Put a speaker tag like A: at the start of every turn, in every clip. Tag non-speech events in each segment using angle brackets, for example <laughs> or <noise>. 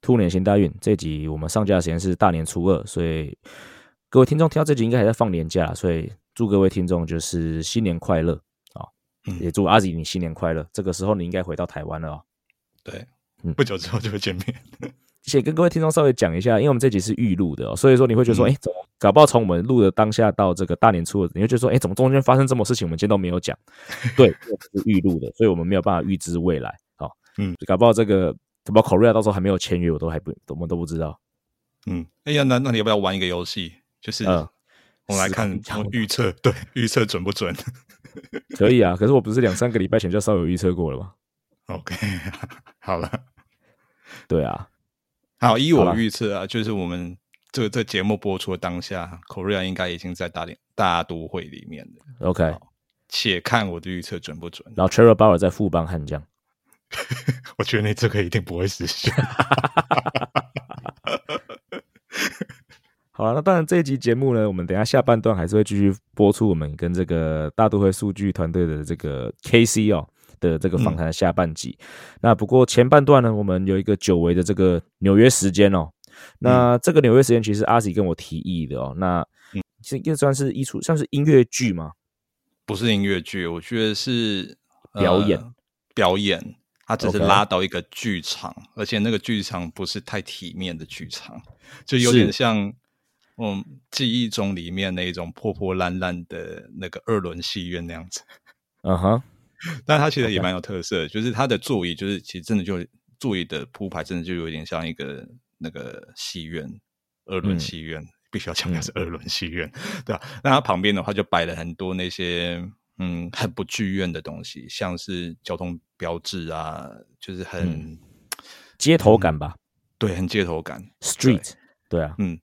A: 兔年行大运。这集我们上架的时间是大年初二，所以各位听众听到这集应该还在放年假，所以祝各位听众就是新年快乐啊。也祝阿吉你新年快乐。这个时候你应该回到台湾了哦。
B: 对，不久之后就会见面。
A: 且跟各位听众稍微讲一下，因为我们这集是预录的，哦所以说你会觉得说，哎，怎么搞不好从我们录的当下到这个大年初二，你会觉得说，哎，怎么中间发生这么事情，我们今天都没有讲？对，是预录的，所以我们没有办法预知未来。好，嗯，搞不好这个怎么 Korea 到时候还没有签约，我都还不，我们都不知道。
B: 嗯，哎呀，那那你要不要玩一个游戏？就是我们来看预测，对，预测准不准？<laughs>
A: 可以啊，可是我不是两三个礼拜前就稍有预测过了吗
B: ？OK，<laughs> 好了，
A: 对啊，
B: 好，依我预测啊，就是我们这个这节目播出的当下，Korea 应该已经在大连大都会里面
A: 了。OK，
B: 且看我的预测准不准。
A: 然后 Cherry Bauer 在副帮悍将，<laughs>
B: 我觉得你这个一定不会实现。<laughs>
A: 好了，那当然这一集节目呢，我们等下下半段还是会继续播出我们跟这个大都会数据团队的这个 KC 哦的这个访谈的下半集。那不过前半段呢，我们有一个久违的这个纽约时间哦。那这个纽约时间其实阿喜跟我提议的哦。那这应算是一出算是音乐剧吗？
B: 不是音乐剧，我觉得是
A: 表演。
B: 表演，他只是拉到一个剧场，而且那个剧场不是太体面的剧场，就有点像。嗯，记忆中里面那种破破烂烂的那个二轮戏院那样子，
A: 嗯哼，<laughs>
B: 但它其实也蛮有特色，就是它的座椅，就是其实真的就座椅的铺排，真的就有点像一个那个戏院，二轮戏院，必须要强调是二轮戏院，对吧？那它旁边的话就摆了很多那些嗯很不剧院的东西，像是交通标志啊，就是很
A: 街头感吧？
B: 对，很街头感
A: ，street，对啊，
B: 嗯。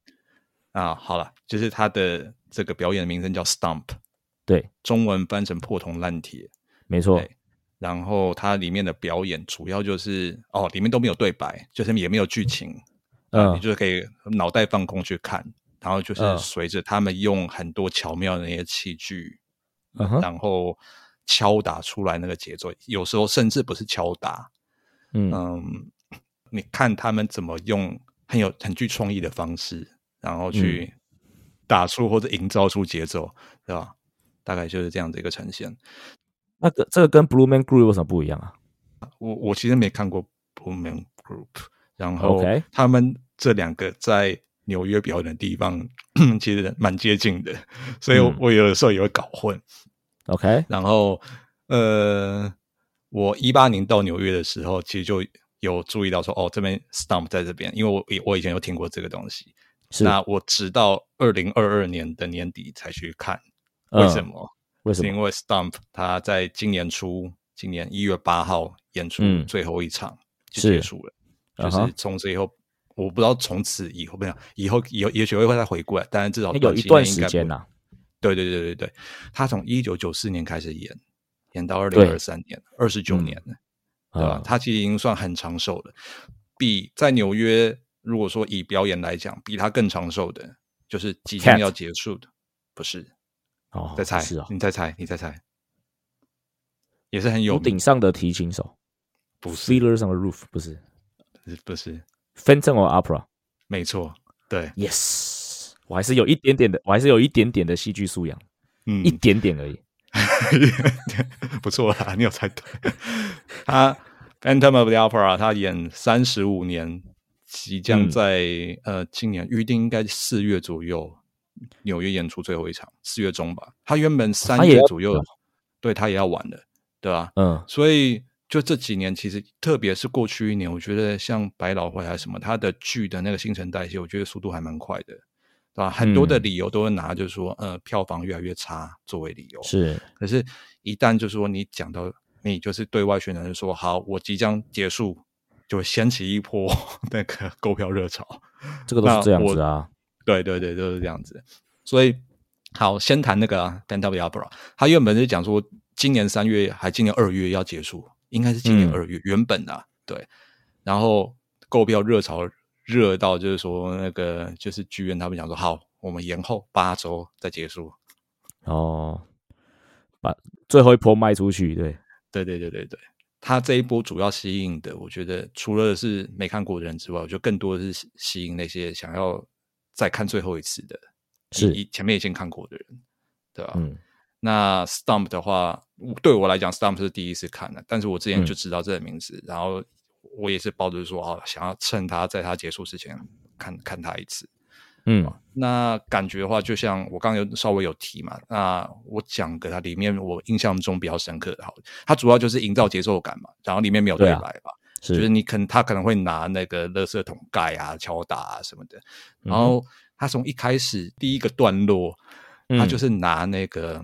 B: 啊，好了，就是他的这个表演的名称叫 Stump，
A: 对，
B: 中文翻成破铜烂铁，
A: 没错。
B: 然后它里面的表演主要就是哦，里面都没有对白，就是也没有剧情，嗯，你就是可以脑袋放空去看，然后就是随着他们用很多巧妙的那些器具，然后敲打出来那个节奏，有时候甚至不是敲打，嗯，你看他们怎么用很有很具创意的方式。然后去打出或者营造出节奏，对吧？大概就是这样的一个呈现。
A: 那个这个跟 Blue Man Group 有什么不一样啊？
B: 我我其实没看过 Blue Man Group，然后他们这两个在纽约表演的地方其实蛮接近的，所以我有的时候也会搞混。
A: OK，
B: 然后呃，我一八年到纽约的时候，其实就有注意到说，哦，这边 Stump 在这边，因为我我以前有听过这个东西。那我直到二零二二年的年底才去看，为什么？
A: 为什么？
B: 因为 Stump 他在今年初，今年一月八号演出最后一场就结束了，就是从此以后，我不知道从此以后没有，以后以后也许会再回过来，但是至少
A: 有一段时间呐。
B: 对对对对对，他从一九九四年开始演，演到二零二三年，二十九年了，对吧？他其实已经算很长寿了，比在纽约。如果说以表演来讲，比他更长寿的，就是即将要结束的，不是？
A: 哦，
B: 再猜，
A: 是啊，
B: 你再猜，你再猜，也是很有
A: 顶上的提琴手，
B: 不是
A: ？Feelers on the Roof，不是？
B: 不是
A: ？Phantom of Opera？
B: 没错，对
A: ，Yes，我还是有一点点的，我还是有一点点的戏剧素养，嗯，一点点而已，<laughs>
B: 不错啦，你有猜对。他 Phantom of the Opera，他演三十五年。即将在呃今年预定应该四月左右纽约演出最后一场，四月中吧。他原本三月左右，对他也要完的，对吧？嗯，所以就这几年，其实特别是过去一年，我觉得像百老汇还是什么，它的剧的那个新陈代谢，我觉得速度还蛮快的，对吧？很多的理由都会拿，就是说呃票房越来越差作为理由。
A: 是，
B: 可是，一旦就是说你讲到你就是对外宣传说好，我即将结束。就掀起一波 <laughs> 那个购票热潮，
A: 这个都是这样子啊。
B: 对对对，都是这样子。所以好，先谈那个 b a n d a b a b r a 他原本是讲说今年三月还今年二月要结束，应该是今年二月原本啊，对。然后购票热潮热到就是说那个就是剧院他们想说好，我们延后八周再结束。
A: 哦，把最后一波卖出去，对
B: 对对对对对。他这一波主要吸引的，我觉得除了是没看过的人之外，我觉得更多的是吸引那些想要再看最后一次的，
A: 是
B: 前面已经看过的人，对吧？嗯，那 Stump 的话，对我来讲，Stump 是第一次看的，但是我之前就知道这个名字，然后我也是抱着说啊，想要趁他在他结束之前看看他一次。
A: 嗯，
B: 那感觉的话，就像我刚刚有稍微有提嘛，那我讲给他里面我印象中比较深刻的，好，它主要就是营造节奏感嘛，然后里面没有对白吧，就是。你可能他可能会拿那个垃圾桶盖啊敲打啊什么的，然后他从一开始第一个段落，他就是拿那个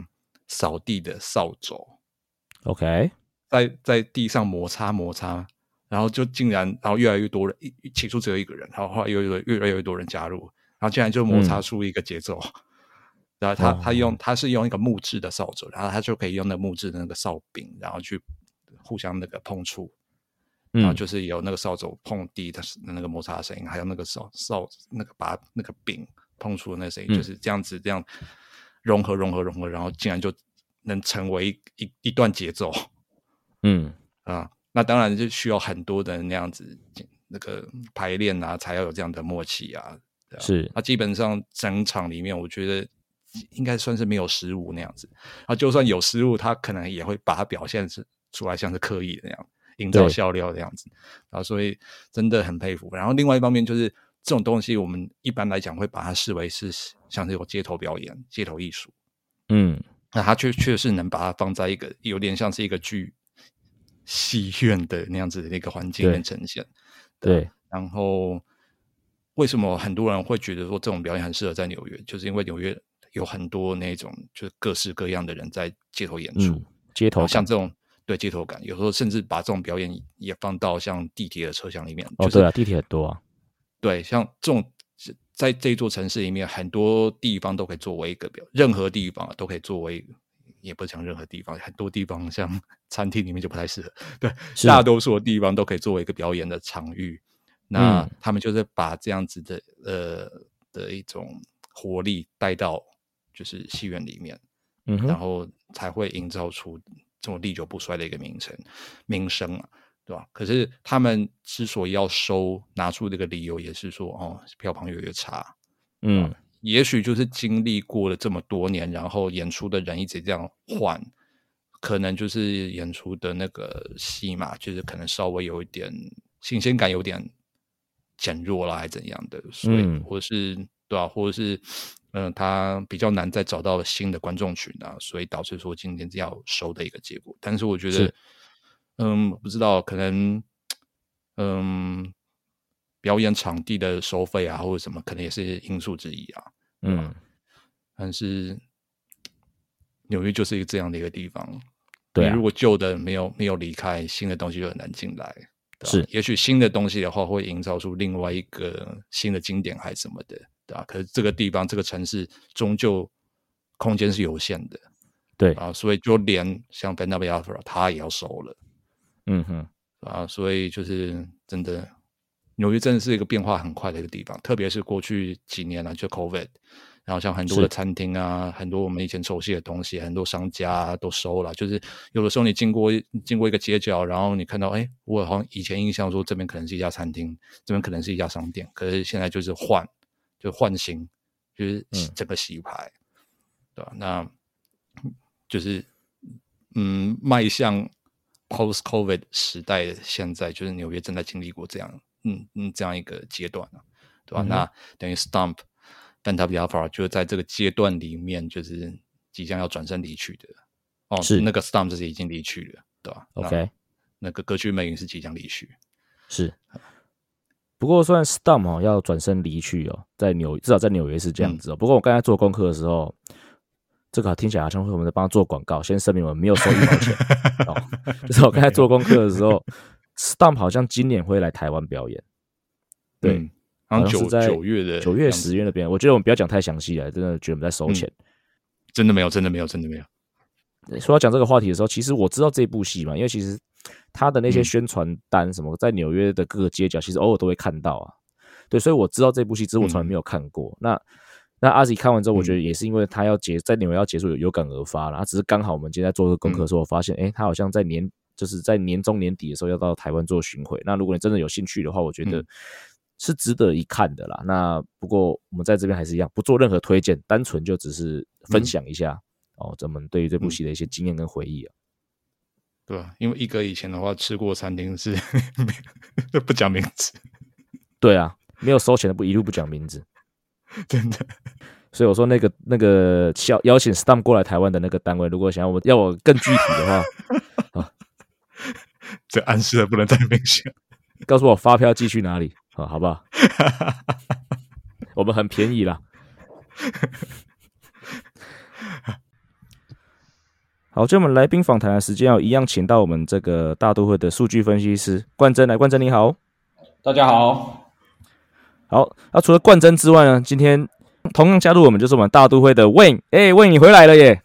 B: 扫地的扫帚
A: ，OK，
B: 在在地上摩擦摩擦，然后就竟然，然后越来越多人，起初只有一个人，然后后来又越越来越多人加入。然后竟然就摩擦出一个节奏，然后他他用他是用一个木质的扫帚，然后他就可以用那木质的那个扫柄，然后去互相那个碰触，然后就是有那个扫帚碰地的那个摩擦的声音，还有那个扫扫那个把那个柄碰触的那声音，就是这样子这样融合融合融合，然后竟然就能成为一一段节奏，
A: 嗯 <laughs>
B: 啊，那当然就需要很多的那样子那个排练啊，才要有这样的默契啊。
A: 是，
B: 那基本上整场里面，我觉得应该算是没有失误那样子。啊，就算有失误，他可能也会把它表现是出来，像是刻意的那样，营造笑料的样子。啊，所以真的很佩服。然后另外一方面就是这种东西，我们一般来讲会把它视为是像这种街头表演、街头艺术。
A: 嗯，
B: 那它确确实能把它放在一个有点像是一个剧戏院的那样子的一个环境里面呈现。
A: 对，
B: 然后。为什么很多人会觉得说这种表演很适合在纽约？就是因为纽约有很多那种就是各式各样的人在街头演出，
A: 街头
B: 像这种对街头感，有时候甚至把这种表演也放到像地铁的车厢里面。
A: 哦，对啊，地铁很多啊。
B: 对，像这种在这座城市里面，很多地方都可以作为一个表，任何地方都可以作为，也不是讲任何地方，很多地方像 <laughs> 餐厅里面就不太适合。对，大多数的地方都可以作为一个表演的场域。那他们就是把这样子的呃的一种活力带到就是戏院里面，
A: 嗯，
B: 然后才会营造出这种历久不衰的一个名称名声啊，对吧？可是他们之所以要收，拿出这个理由也是说，哦，票房越来越差，
A: 嗯，
B: 也许就是经历过了这么多年，然后演出的人一直这样换，可能就是演出的那个戏嘛，就是可能稍微有一点新鲜感，有点。减弱了还是怎样的？所以，或者是对吧？或者是，嗯，他比较难再找到新的观众群啊，所以导致说今天要收的一个结果。但是我觉得，嗯，不知道可能，嗯，表演场地的收费啊，或者什么，可能也是因素之一啊。
A: 嗯，
B: 但是纽约就是一个这样的一个地方。
A: 对，
B: 如果旧的没有没有离开，新的东西就很难进来。
A: 是，
B: 也许新的东西的话，会营造出另外一个新的经典，还是什么的，对吧？可是这个地方，这个城市终究空间是有限的，
A: 对
B: 啊，所以就连像 b e n a b i a 他也要收了，
A: 嗯哼，
B: 啊，所以就是真的，纽约真的是一个变化很快的一个地方，特别是过去几年了，就 COVID。然后像很多的餐厅啊，很多我们以前熟悉的东西，很多商家都收了。就是有的时候你经过经过一个街角，然后你看到，哎，我好像以前印象说这边可能是一家餐厅，这边可能是一家商店，可是现在就是换，就换新，就是整个洗牌，对吧？那就是嗯，迈向 post COVID 时代的现在，就是纽约正在经历过这样，嗯嗯，这样一个阶段对吧？那等于 Stump。但他比较 far，就是在这个阶段里面，就是即将要转身离去的哦，
A: 是
B: 那个 Stump 是已经离去了，对吧
A: ？OK，
B: 那个歌剧魅影是即将离去，
A: 是。不过，虽然 Stump 哦要转身离去哦，在纽至少在纽约是这样子哦。不过，我刚才做功课的时候，这个听起来好像会我们在帮他做广告。先声明，我们没有收一毛钱 <laughs> 哦。就是我刚才做功课的时候，Stump 好像今年会来台湾表演，对。
B: 好像
A: 是在
B: 九月的
A: 九月十月那边。我觉得我们不要讲太详细了，真的觉得我们在收钱。
B: 真的没有，真的没有，真的没有。
A: 说到讲这个话题的时候，其实我知道这部戏嘛，因为其实他的那些
B: 嗯
A: 宣传单什么，在纽约的各个街角，其实偶尔都会看到啊。对，所以我知道这部戏，只是我从来没有看过。那那阿 Z 看完之后，我觉得也是因为他要结在纽约要结束有有感而发了，他只是刚好我们今天在做这个功课的时候，我发现哎，他好像在年就是在年中年底的时候要到台湾做巡回。那如果你真的有兴趣的话，我觉得
B: 嗯
A: 是值得一看的啦。那不过我们在这边还是一样，不做任何推荐，单纯就只是分享一下、哦，咱们对于这部戏的一些经验跟回忆啊。
B: 对啊？因为一哥以前的话吃过餐厅是 <laughs> <laughs> 不讲名字，
A: 对啊，没有收钱的不一路不讲名字，
B: 真的。
A: 所以我说那个那个邀邀请 Stam 过来台湾的那个单位，如果想要我要我更具体的话，啊 <laughs>
B: 这暗示的不能太明显。<laughs>
A: 告诉我发票寄去哪里啊，好不好？<laughs> 我们很便宜啦。好，就我们来宾访谈的时间要一样，请到我们这个大都会的数据分析师冠真来，冠真你好。
C: 大家好，
A: 好，那、除了冠真之外呢，今天同样加入我们就是我们大都会的 Wayne，哎、w a y n e 你回来了耶！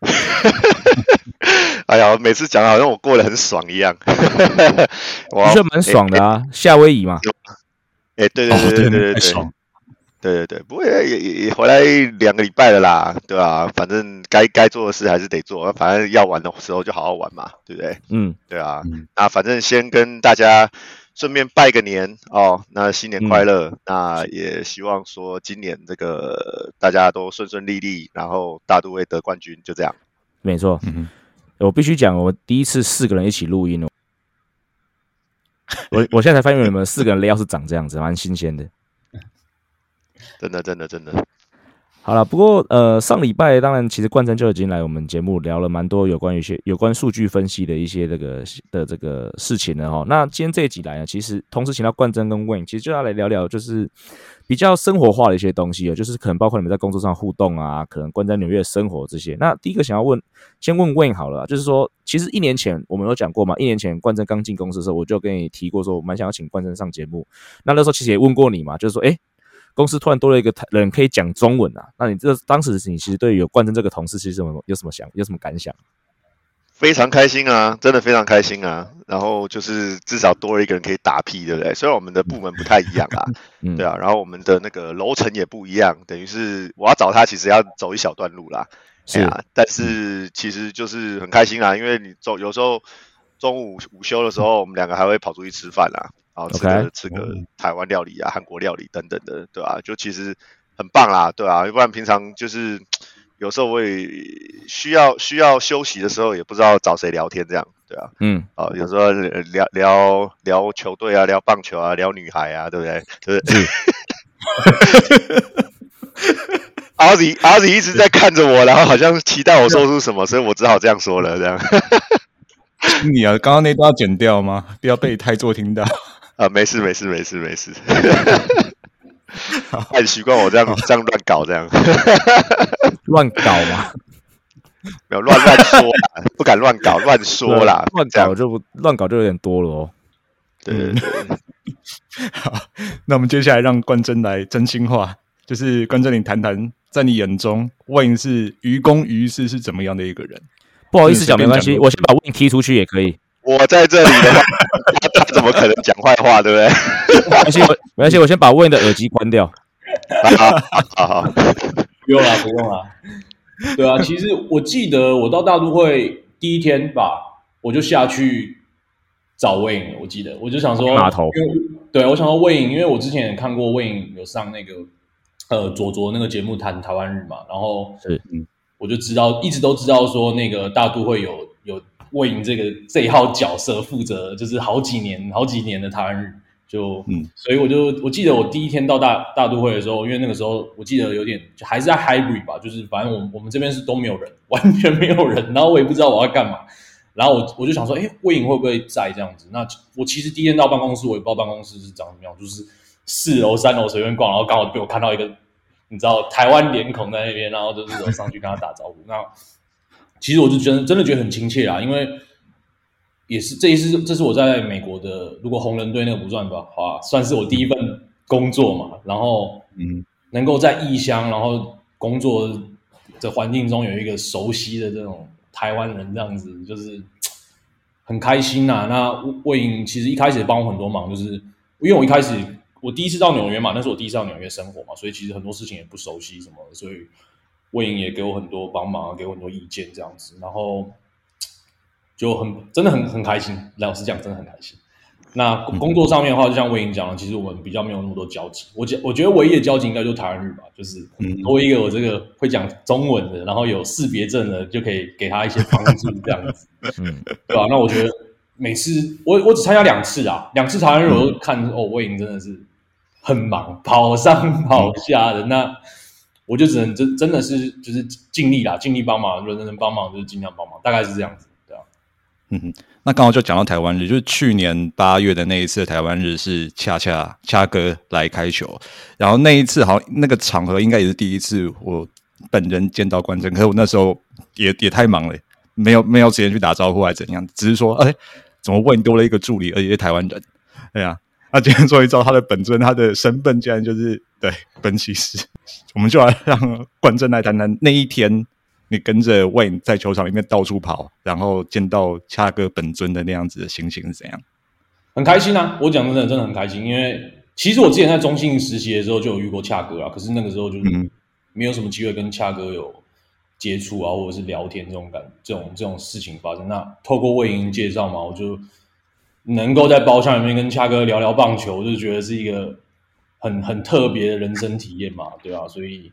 A: <laughs>
D: 哎呀，每次讲得好像我过得很爽一样，我
A: 的确蛮爽的啊，夏威夷嘛，
D: 哎、对对
B: 哦对
D: 对对对对
B: 太爽。
D: 对对对，不过也也也回来两个礼拜了啦，对吧、反正该该做的事还是得做，反正要玩的时候就好好玩嘛，对不对？
A: 嗯，
D: 对啊，
B: 嗯。
D: 那反正先跟大家顺便拜个年哦，那新年快乐，那也希望说今年这个大家都顺顺利利，然后大都会得冠军，就这样。
A: 没错，
B: 嗯
A: 我必须讲，我第一次四个人一起录音哦，<laughs> 我我现在才发现你们四个人 layout 是长这样子，蛮新鲜的。
D: 真的真的真的，
A: 好了，不过呃，上礼拜当然其实冠真就已经来我们节目聊了蛮多有关于一些有关数据分析的一些这个的这个事情了哈。那今天这一集来呢，其实同时请到冠真跟 Wayne，其实就要来聊聊就是比较生活化的一些东西哦，就是可能包括你们在工作上互动啊，可能冠在纽约生活这些。那第一个想要问，先问 Wayne 好了，就是说，其实一年前我们有讲过嘛，一年前冠真刚进公司的时候，我就跟你提过说，我蛮想要请冠真上节目。那那时候其实也问过你嘛，就是说，哎、公司突然多了一个人可以讲中文啊，那你这当时你其实对于有冠真这个同事，其实有什么有什么想有什么感想？
D: 非常开心啊，真的非常开心啊。然后就是至少多了一个人可以打屁，对不对？虽然我们的部门不太一样啊，
A: 嗯，<laughs>
D: 对啊，然后我们的那个楼层也不一样，等于是我要找他，其实要走一小段路啦。
A: 是
D: 哎呀，但是其实就是很开心啊，因为你走有时候中午午休的时候，我们两个还会跑出去吃饭啦，然后吃个吃个台湾料理啊、韩国料理等等的，对吧、就其实很棒啦，对啊，要不然平常就是有时候我也需要需要休息的时候，也不知道找谁聊天这样，对啊，
A: 嗯，
D: 啊，有时候聊聊聊球队啊，聊棒球啊，聊女孩啊，对不对？对不对？阿里阿里一直在看着我，然后好像期待我说出什么，所以我只好这样说了。这样，<laughs>
B: 你啊，刚刚那段要剪掉吗？不要被太座听到。
D: 啊，没事没事没事没事，他很习惯我这样这样乱搞，这样
A: 乱搞嘛，<laughs>
D: 没有乱乱说啦，不敢乱搞，乱说啦，
A: 乱搞就不乱搞就有点多了哦。
D: 对对对，<laughs>
B: 好，那我们接下来让冠真来真心话，就是冠真，你谈谈，在你眼中，Wayne 是于公于私是怎么样的一个人？
A: 不好意思讲，没关系，
B: 讲
A: 我先把 Wayne 踢出去也可以。
D: 我在这里的话，<laughs> 他他怎么可能讲坏话，对不对？
A: 没关系，我没关系，我先把 Wayne 的耳机关掉。
D: 好好好，
C: 不用了，不用了。对啊，其实我记得我到大都会第一天吧，我就下去找魏颖了。我记得我就想说
A: 码头，
C: 对我想说魏颖，因为我之前也看过魏颖有上那个呃左左那个节目谈台湾日嘛，然后
A: 是
B: 嗯
C: 我就知道一直都知道说那个大都会有有魏颖这个这一号角色负责，就是好几年好几年的台湾日。就
B: 嗯，
C: 所以我就我记得我第一天到大大都会的时候，因为那个时候我记得有点就还是在 hybrid 吧，就是反正我们我们这边是都没有人，完全没有人，然后我也不知道我要干嘛，然后我我就想说，哎，魏颖会不会在这样子？那我其实第一天到办公室，我也不知道办公室是长什么样，就是四楼三楼随便逛，然后刚好被我看到一个你知道台湾脸孔在那边，然后就是我上去跟他打招呼。那其实我就真的真的觉得很亲切啊，因为也是这一次这是我在美国的，如果红人队那个不算吧，啊，算是我第一份工作嘛，然后
B: 嗯
C: 能够在异乡，然后工作的环境中有一个熟悉的这种台湾人，这样子就是很开心呐、那魏颖其实一开始帮我很多忙，就是因为我一开始我第一次到纽约嘛，那是我第一次到纽约生活嘛，所以其实很多事情也不熟悉什么，所以魏莹也给我很多帮忙，给我很多意见这样子，然后就很真的很很开心，老实讲真的很开心。那工工作上面的话，就像魏莹讲的，其实我们比较没有那么多交集。我觉我觉得唯一的交集应该就是台湾日吧，就是
B: 嗯
C: 多一个我这个会讲中文的，然后有识别证的，就可以给他一些帮助，这样子，<laughs>
A: 嗯，
C: 对吧、那我觉得每次我我只参加两次啊，两次台湾日我都看哦，魏莹真的是很忙，跑上跑下的。那我就只能真真的是就是尽力啦，尽力帮忙，如果能帮忙就是尽量帮忙，大概是这样子，对啊。
B: 嗯哼，那刚好就讲到台湾日，就是去年八月的那一次台湾日是恰恰恰哥来开球，然后那一次好像那个场合应该也是第一次我本人见到关真，可是我那时候也也太忙了，没有没有时间去打招呼还是怎样，只是说哎，怎么问多了一个助理，而且是台湾人，哎呀、那今天终于知道他的本尊，他的身份竟然就是对分析师，我们就要让冠真来谈谈那一天你跟着 Wayne 在球场里面到处跑，然后见到恰哥本尊的那样子的心情是怎样？
C: 很开心啊！我讲真的，真的很开心，因为其实我之前在中信实习的时候就有遇过恰哥啊，可是那个时候就是
B: 嗯
C: 没有什么机会跟恰哥有接触啊，或者是聊天这种感这种这种事情发生。那透过魏莹介绍嘛，我就能够在包厢里面跟恰哥聊聊棒球，我就觉得是一个很很特别的人生体验嘛，对啊，所以。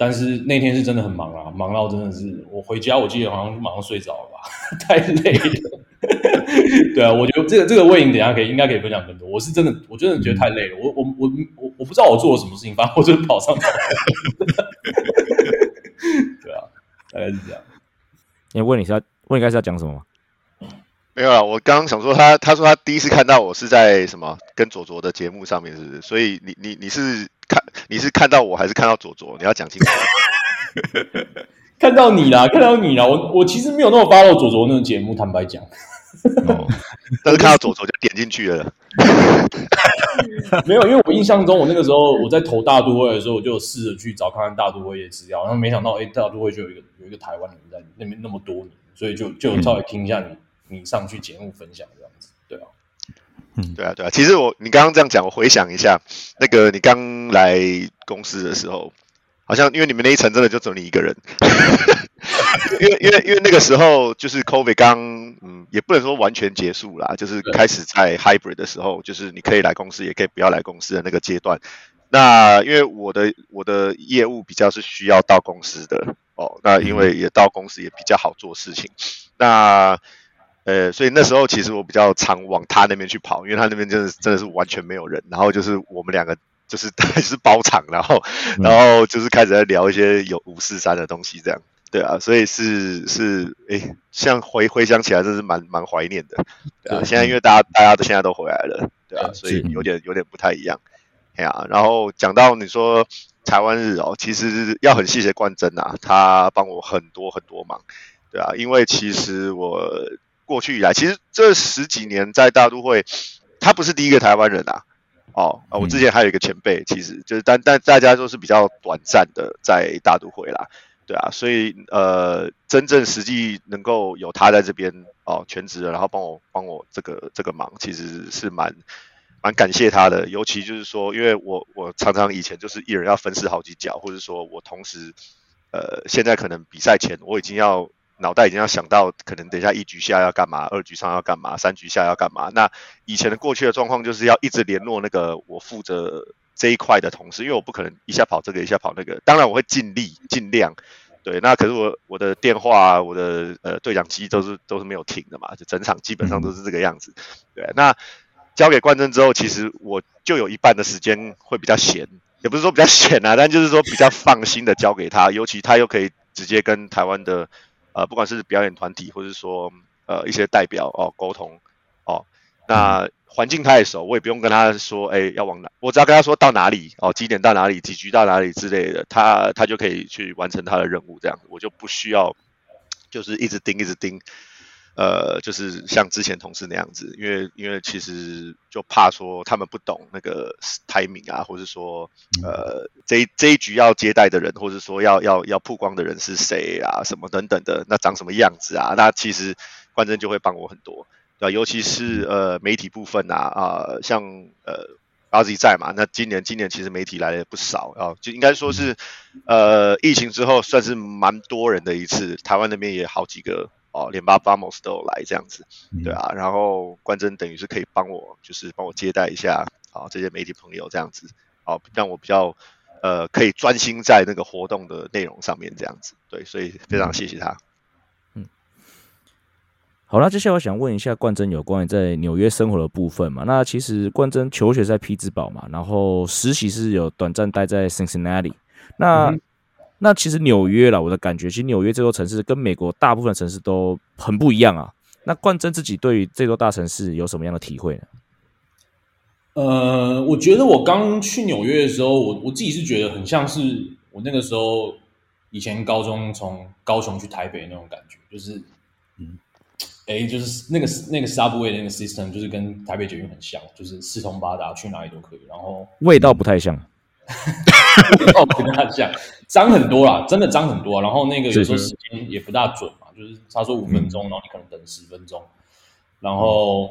C: 但是那天是真的很忙啊，忙到真的是我回家，我记得好像马上睡着了吧，<laughs> 太累了。<laughs> 对啊，我觉得这个这个魏颖等下可以应该可以分享更多。我是真的，我真的觉得太累了。我我我我我不知道我做了什么事情，反正我就是跑上跑下。<laughs> 对啊，大概是这样。
A: 你问你是要问应该是要讲什么吗？
D: 没有啊，我刚刚想说他，他说他第一次看到我是在什么跟左左的节目上面，是不是？所以你你你是看你是看到我还是看到左左？你要讲清楚。<laughs>
C: 看到你啦，看到你啦，我我其实没有那么 follow 左左那个节目，坦白讲，
D: 哦，但是看到左左就点进去了。
C: 没有，因为我印象中，我那个时候我在投大都会的时候，我就有试着去找看看大都会的资料，然后没想到，哎，大都会就有一个有一个台湾人在那边那么多年，所以就就有稍微听一下你、你上去节目分享这样子，对啊。
D: 嗯对啊，对啊。其实我你刚刚这样讲，我回想一下，那个你刚来公司的时候，好像因为你们那一层真的就只有你一个人，<laughs> 因为因为因为那个时候就是 COVID 刚嗯，也不能说完全结束啦，就是
C: 对
D: 开始在 hybrid 的时候，就是你可以来公司，也可以不要来公司的那个阶段。那因为我的我的业务比较是需要到公司的哦，那因为也到公司也比较好做事情，那。呃，所以那时候其实我比较常往他那边去跑，因为他那边真的真的是完全没有人，然后就是我们两个就是 <laughs> 是包场，然后 <laughs> 然后就是开始在聊一些有五四三的东西，这样，对啊，所以是是，诶，像回回想起来，真是蛮蛮怀念的，对啊，
C: 对
D: 现在因为大家大家都现在都回来了，对啊，所以有点有点不太一样，哎呀、然后讲到你说台湾日哦，其实要很谢谢冠真啊，他帮我很多很多忙，对啊，因为其实我过去以来，其实这十几年在大都会，他不是第一个台湾人啊。哦，啊，我之前还有一个前辈，其实就是但但大家都是比较短暂的在大都会啦，对啊，所以呃，真正实际能够有他在这边哦全职的，然后帮我帮我这个这个忙，其实是蛮蛮感谢他的。尤其就是说，因为我我常常以前就是一人要分饰好几角，或者说我同时呃，现在可能比赛前我已经要脑袋已经要想到，可能等一下一局下要干嘛，二局上要干嘛，三局下要干嘛。那以前的过去的状况就是要一直联络那个我负责这一块的同事，因为我不可能一下跑这个一下跑那个，当然我会尽力尽量。对，那可是我我的电话，我的呃对讲机都是都是没有停的嘛，就整场基本上都是这个样子。对，那交给冠真之后，其实我就有一半的时间会比较闲，也不是说比较闲啊，但就是说比较放心的交给他，尤其他又可以直接跟台湾的呃不管是表演团体或者说呃一些代表哦沟通哦，那环境他也熟，我也不用跟他说哎要往哪，我只要跟他说到哪里哦几点到哪里几局到哪里之类的，他他就可以去完成他的任务，这样我就不需要就是一直盯一直盯。呃，就是像之前同事那样子，因为因为其实就怕说他们不懂那个 timing 啊，或者说呃这一这一局要接待的人，或者说要要要曝光的人是谁啊，什么等等的，那长什么样子啊？那其实关真就会帮我很多，对吧？尤其是呃媒体部分啊啊，像呃阿 Z 在嘛，那今年今年其实媒体来了不少啊，就应该说是呃疫情之后算是蛮多人的一次，台湾那边也好几个。哦，连巴巴莫斯都有来这样子，对啊，然后关真等于是可以帮我，就是帮我接待一下啊这些媒体朋友这样子，好让我比较呃可以专心在那个活动的内容上面这样子，对，所以非常谢谢他。
A: 嗯，好那接下来我想问一下冠真有关于在纽约生活的部分嘛？那其实冠真求学在匹兹堡嘛，然后实习是有短暂待在 Cincinnati，那。那其实纽约啦，我的感觉，其实纽约这座城市跟美国大部分城市都很不一样啊。那冠真自己对于这座大城市有什么样的体会呢？
C: 呃，我觉得我刚去纽约的时候，我我自己是觉得很像是我那个时候以前高中从高雄去台北那种感觉，就是嗯，哎，就是那个那个 subway 那个 system 就是跟台北捷运很像，就是四通八达，去哪里都可以。然后
A: 味道不太像。<laughs>
C: 哦，不大像，脏很多啦，真的脏很多。然后那个有时候时间也不大准嘛，就是他说五分钟，然后你可能等十分钟。然后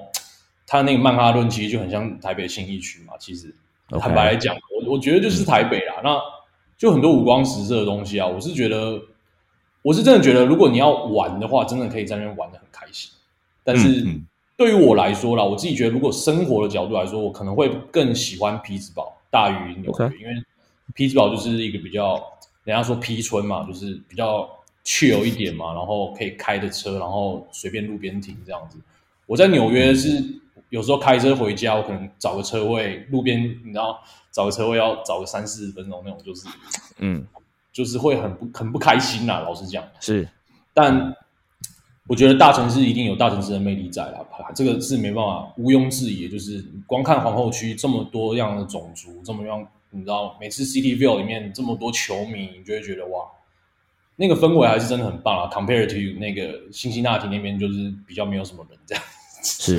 C: 他那个曼哈顿其实就很像台北新一区嘛，其实坦白来讲，我我觉得就是台北啦。那就很多五光十色的东西啊，我是觉得，我是真的觉得，如果你要玩的话，真的可以在那边玩的很开心。但是对于我来说啦，我自己觉得，如果生活的角度来说，我可能会更喜欢皮兹堡。大于纽约，因为匹兹堡就是一个比较，人家说皮村嘛，就是比较 chill 一点嘛，然后可以开着车，然后随便路边停这样子。我在纽约是有时候开车回家，我可能找个车位，路边你知道找个车位要找个三四十分钟那种，就是嗯，就是会很不很不开心啦。老实讲
A: 是，
C: 但。我觉得大城市一定有大城市的魅力在啦，这个是没办法毋庸置疑。就是光看皇后区这么多样的种族，这么样，你知道，每次 CityVille 里面这么多球迷，你就会觉得哇，那个氛围还是真的很棒啊。Compared to 那个辛辛那提那边，就是比较没有什么人这样。
A: 是，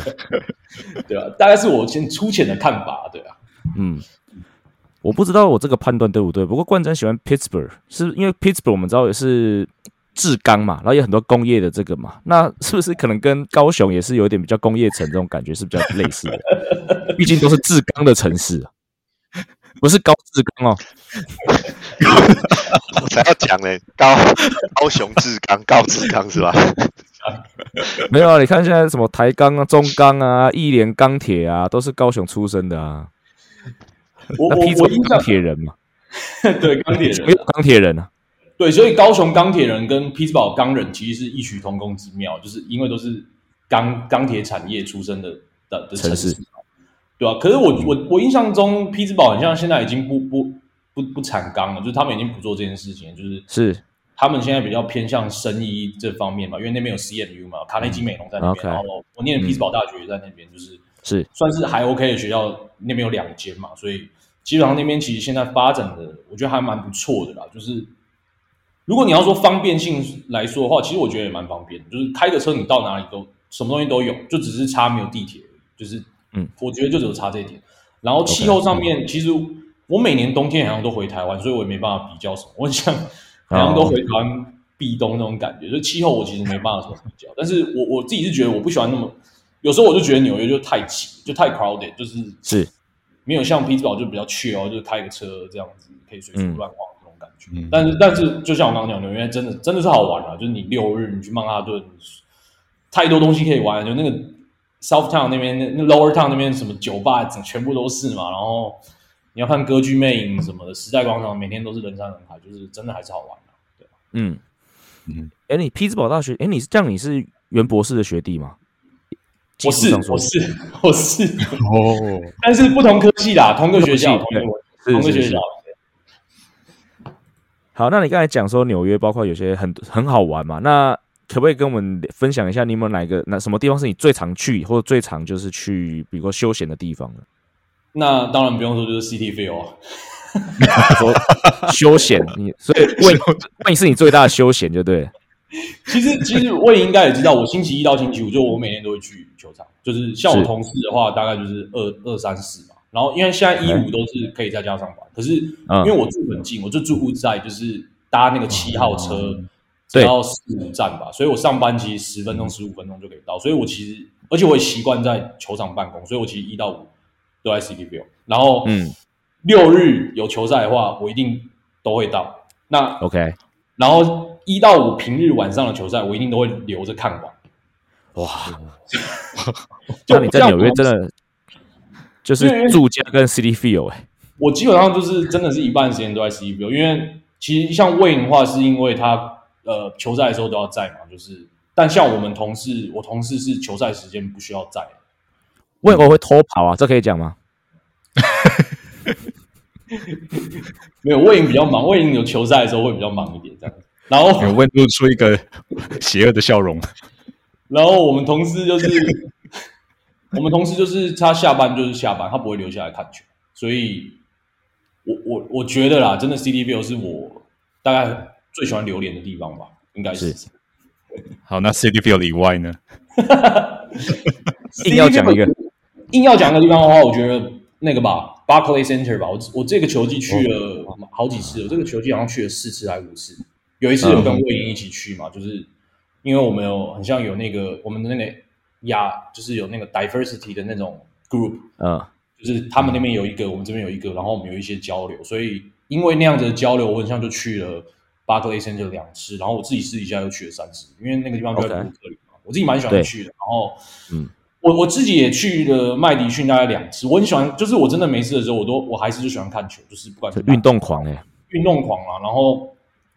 A: <laughs>
C: 对啊，大概是我先粗浅的看法，对啊。
A: 嗯，我不知道我这个判断对不对，不过冠真喜欢 Pittsburgh，是因为 Pittsburgh 我们知道也是。制钢嘛，然后有很多工业的这个嘛，那是不是可能跟高雄也是有点比较工业城这种感觉是比较类似的？<laughs> 毕竟都是制钢的城市，不是高制钢哦。<laughs>
D: 我才要讲嘞，高高雄制钢、高制钢是吧？<laughs>
A: 没有啊，你看现在什么台钢啊、中钢啊、亿联钢铁啊，都是高雄出生的啊。
C: 我我我
A: 钢铁人嘛，
C: 对钢铁人，
A: 没有钢铁人啊。
C: 对，所以高雄钢铁人跟匹兹堡钢人其实是异曲同工之妙，就是因为都是钢钢铁产业出身的的的城市，对吧？可是我我我印象中匹兹堡好像现在已经不不不不产钢了，就是他们已经不做这件事情，就是
A: 是
C: 他们现在比较偏向生医这方面嘛，因为那边有 CMU 嘛，卡内基美容在那边，然后我念匹兹堡大学也在那边，就是
A: 是
C: 算是还 OK 的学校，那边有两间嘛，所以基本上那边其实现在发展的我觉得还蛮不错的啦，就是。如果你要说方便性来说的话，其实我觉得也蛮方便的，就是开个车你到哪里都什么东西都有，就只是差没有地铁，就是嗯，我觉得就只有差这一点。然后气候上面，其实我每年冬天好像都回台湾，所以我也没办法比较什么。我很想好像都回台湾避冬那种感觉，所以气候我其实没办法什么比较。但是我我自己是觉得我不喜欢那么，有时候我就觉得纽约就太挤，就太 crowded，就是
A: 是
C: 没有像匹兹堡就比较 chill，就是开个车这样子可以随处乱晃。但是但是，就像我刚刚讲，纽约真的真的是好玩啊！就是你六日你去曼哈顿，太多东西可以玩。就那个 South Town 那边，那 Lower Town 那边什么酒吧，全部都是嘛。然后你要看歌剧魅影什么的，时代广场每天都是人山人海，就是真的还是好玩的。对，
A: 嗯嗯。哎，你匹兹堡大学，哎，你是这样？你是袁博士的学弟吗？
C: 我是，我是，我是。哦。<laughs> 但是不同科系啦，同个学校，同个学校。
A: 好，那你刚才讲说纽约包括有些很很好玩嘛？那可不可以跟我们分享一下，你有没有哪个那什么地方是你最常去或者最常就是去，比如说休闲的地方呢？
C: 那当然不用说，就是 City View 啊。<laughs>
A: 说休闲，你所以问问是你最大的休闲就对。
C: 其实其实我也应该也知道，我星期一到星期五，就我每天都会去球场。就是像我
A: 是
C: 同事的话，大概就是二二三四嘛。然后因为现在一五都是可以在家上班，可是
A: 嗯
C: 因为我住很近，我就住乌在，就是搭那个七号车，只
A: 对
C: 要四五站吧，所以我上班其实十分钟、十五分钟就可以到。所以我其实，而且我也习惯在球场办公，所以我其实一到五都在 View。然后，
A: 嗯，
C: 六日有球赛的话，我一定都会到。那
A: OK，
C: 然后一到五平日晚上的球赛，我一定都会留着看完。
A: 哇，
C: 就
A: 那你在纽约真的就是住家跟 City Field 哎、
C: 我基本上就是真的是一半时间都在 City Field，因为其实像魏的话，是因为他呃球赛的时候都要在嘛，就是但像我们同事，我同事是球赛时间不需要在，
A: 为何会偷跑啊？这可以讲吗？<laughs>
C: 没有魏颖比较忙，魏颖有球赛的时候会比较忙一点这样子。然后
B: 有问露出一个邪恶的笑容。
C: 然后我们同事就是我们同事就是他下班就是下班，他不会留下来看球，所以我我我觉得啦，真的 C D V 是我大概最喜欢榴莲的地方吧，应该是
A: 是。<laughs>
B: 好，那 City Field 以外呢？<laughs>
A: 硬要讲一个，
C: 硬要讲一个地方的话，我觉得那个吧，Barclay Center 吧，我我这个球季去了好几次我，这个球季好像去了四次还是五次，有一次有跟魏莹一起去嘛，就是因为我们有很像有那个我们的那个亚，就是有那个 diversity 的那种 group，
A: 嗯，
C: 就是他们那边有一个，我们这边有一个，然后我们有一些交流，所以因为那样子的交流，我很像就去了巴克雷 Center 两次，然后我自己私底下又去了三次，因为那个地方就在布鲁克林嘛我自己蛮喜欢去的。然后，
A: 嗯，
C: 我我自己也去了麦迪逊大概两次，我很喜欢，就是我真的没事的时候，我都我还是就喜欢看球，就是不管是
A: 运动狂哎、
C: 运动狂啊。然后，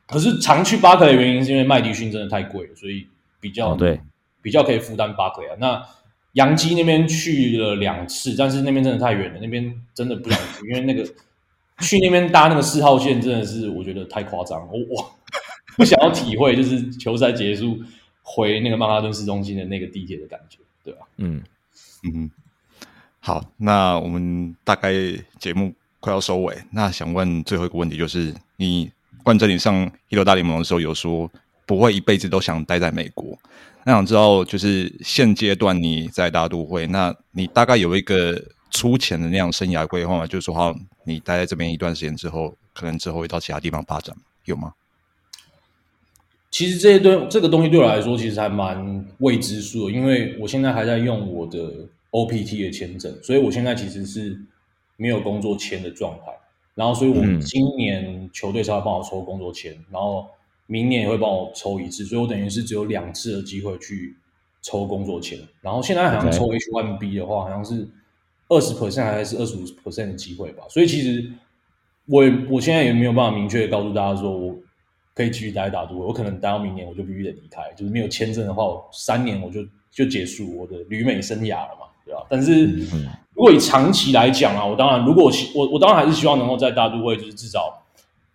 C: 可是常去巴克雷的原因是因为麦迪逊真的太贵了，所以比较、
A: 哦对
C: 比较可以负担巴克雷啊。那杨基那边去了两次，但是那边真的太远了，那边真的不想去，因为那个去那边搭那个四号线真的是我觉得太夸张，我我不想要体会就是球赛结束回那个曼哈顿市中心的那个地铁的感觉，对吧、
A: 嗯，
B: 嗯，好，那我们大概节目快要收尾，那想问最后一个问题，就是你冠真你上一流大联盟的时候有说不会一辈子都想待在美国，那想知道就是现阶段你在大都会，那你大概有一个粗浅的那样生涯规划吗？就是说，好，你待在这边一段时间之后，可能之后会到其他地方发展，有吗？
C: 其实这些东这个东西对我来说其实还蛮未知数的，因为我现在还在用我的 OPT 的签证，所以我现在其实是没有工作签的状态。然后，所以我
A: 嗯
C: 今年球队才会帮我抽工作签，然后明年也会帮我抽一次，所以我等于是只有两次的机会去抽工作签。然后现在好像抽 H one B 的话，好像是二十 percent 还是二十五 percent 的机会吧。所以其实我也我现在也没有办法明确的告诉大家说我可以继续待在大都会，我可能待到明年我就必须得离开，就是没有签证的话，我三年我就就结束我的旅美生涯了嘛，对吧？但是如果以长期来讲啊，我当然如果我我当然还是希望能够在大都会，就是至少，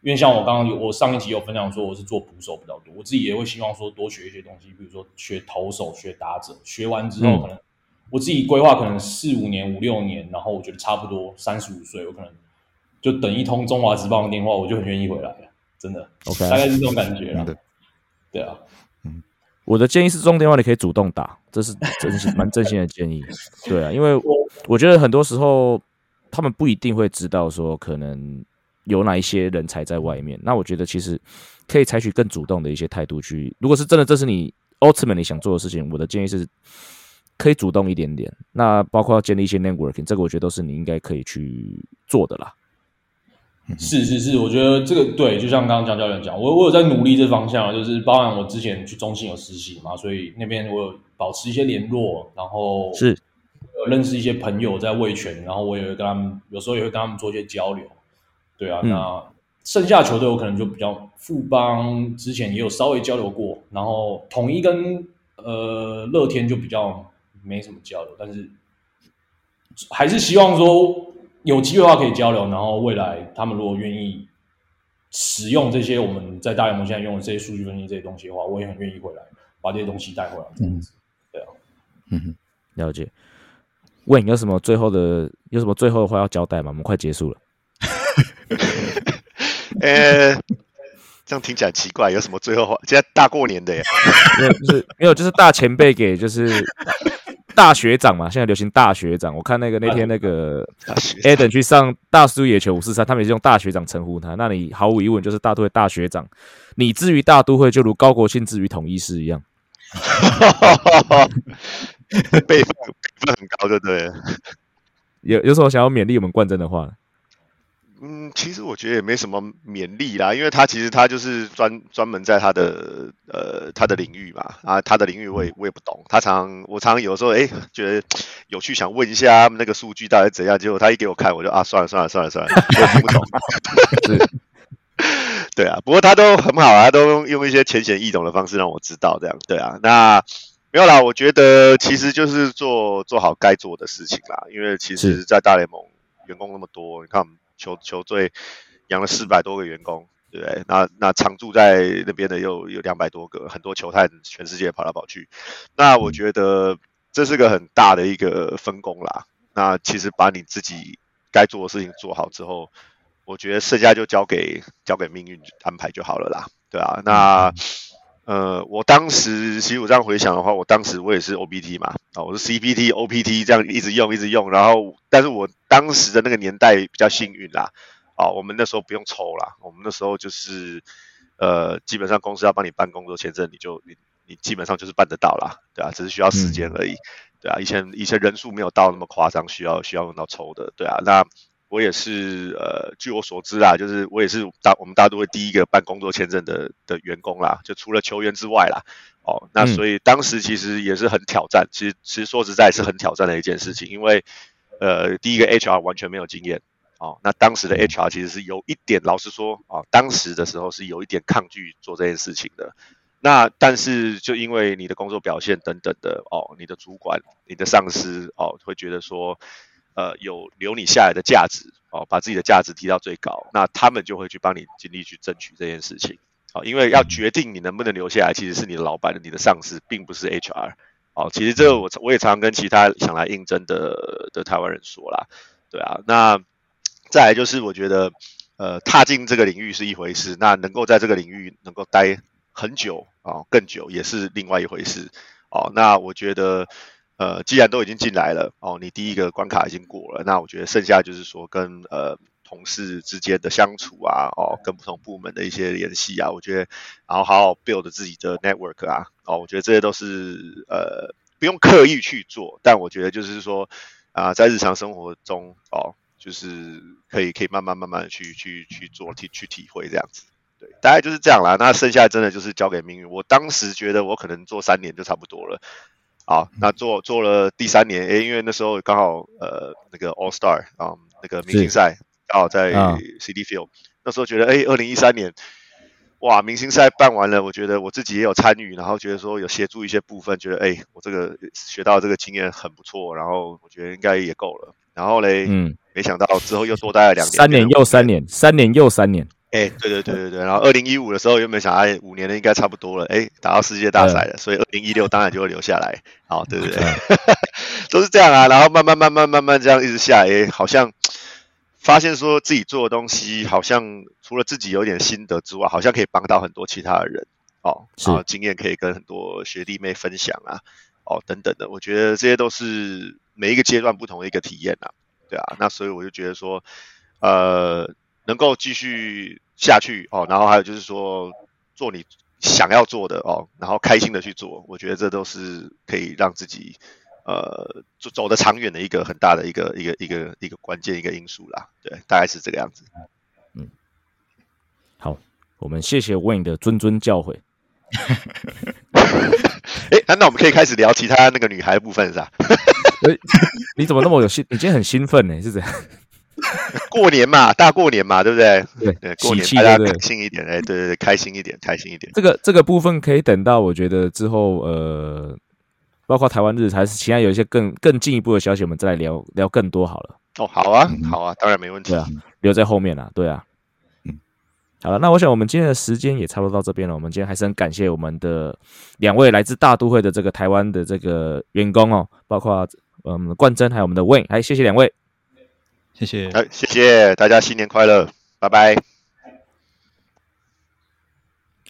C: 因为像我刚刚有我上一集有分享说我是做捕手比较多，我自己也会希望说多学一些东西，比如说学投手、学打者，学完之后
A: 嗯
C: 可能、我自己规划可能四五年、五六年，然后我觉得差不多三十五岁，我可能就等一通中华职棒的电话，我就很愿意回来了，真的
A: OK
C: 大概是这种感觉啦
B: 嗯。对
C: 对啊，
A: 我的建议是，这种电话你可以主动打，这是 <laughs> 真心蛮真心的建议。对啊，因为我觉得很多时候他们不一定会知道说可能有哪一些人才在外面。那我觉得其实可以采取更主动的一些态度去。如果是真的这是你 ultimately 想做的事情，我的建议是可以主动一点点。那包括建立一些 networking，这个我觉得都是你应该可以去做的啦。
C: 是是是，我觉得这个对，就像刚刚江教练讲，我我有在努力这方向，就是包含我之前去中信有实习嘛，所以那边我有保持一些联络，然后
A: 是
C: 有认识一些朋友在卫权，然后我也会跟他们，有时候也会跟他们做一些交流。对啊，
A: 嗯
C: 那剩下球队我可能就比较富邦之前也有稍微交流过，然后统一跟呃乐天就比较没什么交流，但是还是希望说有机会的话可以交流，然后未来他们如果愿意使用这些我们在大联盟现在用的这些数据分析这些东西的话，我也很愿意回来把这些东西带回来。这样子，对啊。
B: 嗯
A: 了解。问有什么最后的有什么最后的话要交代吗？我们快结束了。<laughs>
D: 呃，这样听起来奇怪，有什么最后话？现在大过年的耶，
A: 没有，就是没有，就是大前辈给就是大学长嘛，现在流行大学长。我看那个那天那个 Adam 去上大叔野球五四三，他们也是用大学长称呼他。那你毫无疑问就是大都会大学长，你至于大都会，就如高国庆至于统一师一样。
D: 辈分辈分很高，就对了。
A: 有有什么想要勉励我们冠真的话？
D: 嗯，其实我觉得也没什么勉励啦，因为他其实他就是专专门在他的呃他的领域嘛，啊，他的领域我也我也不懂，他常我常常有时候哎觉得有趣想问一下那个数据到底怎样，结果他一给我看，我就啊算了算了算了算了，我听不懂。<laughs> <laughs> 对啊，不过他都很好啊，他都用用一些浅显易懂的方式让我知道这样，对啊，那没有啦，我觉得其实就是做做好该做的事情啦，因为其实，在大联盟员工那么多，你看我们球球队养了四百多个员工，对不对？那那常住在那边的又有两百多个，很多球探全世界跑来跑去，那我觉得这是个很大的一个分工啦。那其实把你自己该做的事情做好之后。我觉得剩下就交给交给命运安排就好了啦，对啊，那呃，我当时其实我这样回想的话，我当时我也是 OPT 嘛，啊，我是 CPT、OPT 这样一直用一直用，然后但是我当时的那个年代比较幸运啦，啊，我们那时候不用抽啦，我们那时候就是呃，基本上公司要帮你办工作签证，你就你你基本上就是办得到啦，对啊，只是需要时间而已，对啊，以前以前人数没有到那么夸张，需要需要用到抽的，对啊，那。我也是，呃，据我所知啦，就是我也是大我们大都会第一个办工作签证的的员工啦，就除了球员之外啦，哦，那所以当时其实也是很挑战，其实其实说实在是很挑战的一件事情，因为呃，第一个 HR 完全没有经验，哦，那当时的 HR 其实是有一点，老实说啊，当时的时候是有一点抗拒做这件事情的，那但是就因为你的工作表现等等的，哦，你的主管、你的上司，哦，会觉得说。呃，有留你下来的价值哦，把自己的价值提到最高，那他们就会去帮你尽力去争取这件事情。好，因为要决定你能不能留下来，其实是你的老板、你的上司，并不是 HR。哦，其实这个我我也常常跟其他想来应征的的台湾人说啦，对啊。那再来就是我觉得，呃，踏进这个领域是一回事，那能够在这个领域能够待很久啊，更久也是另外一回事。哦，那我觉得。呃，既然都已经进来了，哦，你第一个关卡已经过了，那我觉得剩下就是说跟呃同事之间的相处啊，哦，跟不同部门的一些联系啊，我觉得，然后好好 build 自己的 network 啊，哦，我觉得这些都是呃不用刻意去做，但我觉得就是说啊，在日常生活中哦，就是可以可以慢慢慢慢去去去做体去体会这样子，对，大概就是这样啦。那剩下真的就是交给命运。我当时觉得我可能做三年就差不多了。好，那做做了第三年，诶，因为那时候刚好呃那个 All Star 啊，那个明星赛刚好在 CD Field，那时候觉得诶，二零一三年，哇，明星赛办完了，我觉得我自己也有参与，然后觉得说有协助一些部分，觉得诶，我这个学到这个经验很不错，然后我觉得应该也够了，然后嘞，嗯，没想到之后又多待了两年，
A: 三年又三年，三年又三年。
D: 哎，对对对对对，然后二零一五的时候，原本想哎，五年的应该差不多了，哎，打到世界大赛了，所以二零一六当然就会留下来，好，对不对？<laughs> 都是这样啊，然后慢慢慢慢慢慢这样一直下来，好像发现说自己做的东西，好像除了自己有点心得之外，好像可以帮到很多其他的人，哦，然后经验可以跟很多学弟妹分享啊，哦，等等的，我觉得这些都是每一个阶段不同的一个体验啊，对啊，那所以我就觉得说，呃。能够继续下去哦，然后还有就是说做你想要做的哦，然后开心的去做，我觉得这都是可以让自己呃走走得长远的一个很大的一个一个一个一个关键一个因素啦。对，大概是这个样子。嗯，
A: 好，我们谢谢 Wayne 的谆谆教诲。<laughs>
D: 哎，那我们可以开始聊其他那个女孩部分是吧？<laughs>
A: 哎，你怎么那么有兴？你今天很兴奋呢？是这样？<laughs>
D: 过年嘛，大过年嘛，对不对？
A: 对
D: 对，过年大家开心一点，哎，对对对，开心一点，开心一点。
A: 这个这个部分可以等到我觉得之后，呃，包括台湾日还是其他有一些更更进一步的消息，我们再来聊聊更多好了。
D: 哦，好啊，好啊，当然没问题
A: 啊，留在后面啊，对啊。嗯，好了，那我想我们今天的时间也差不多到这边了。我们今天还是很感谢我们的两位来自大都会的这个台湾的这个员工哦，包括嗯冠珍还有我们的 Wayne，还谢谢两位。
C: 谢谢，
D: 谢谢大家，新年快乐，拜拜。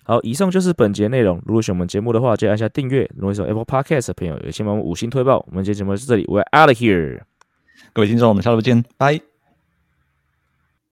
A: 好，以上就是本节内容。如果喜欢我们节目的话，记得按下订阅。如果是 Apple Podcast 的朋友，也请帮我们五星推爆。我们今天节目到这里，We're out of here。
B: 各位听众，我们下周见，拜。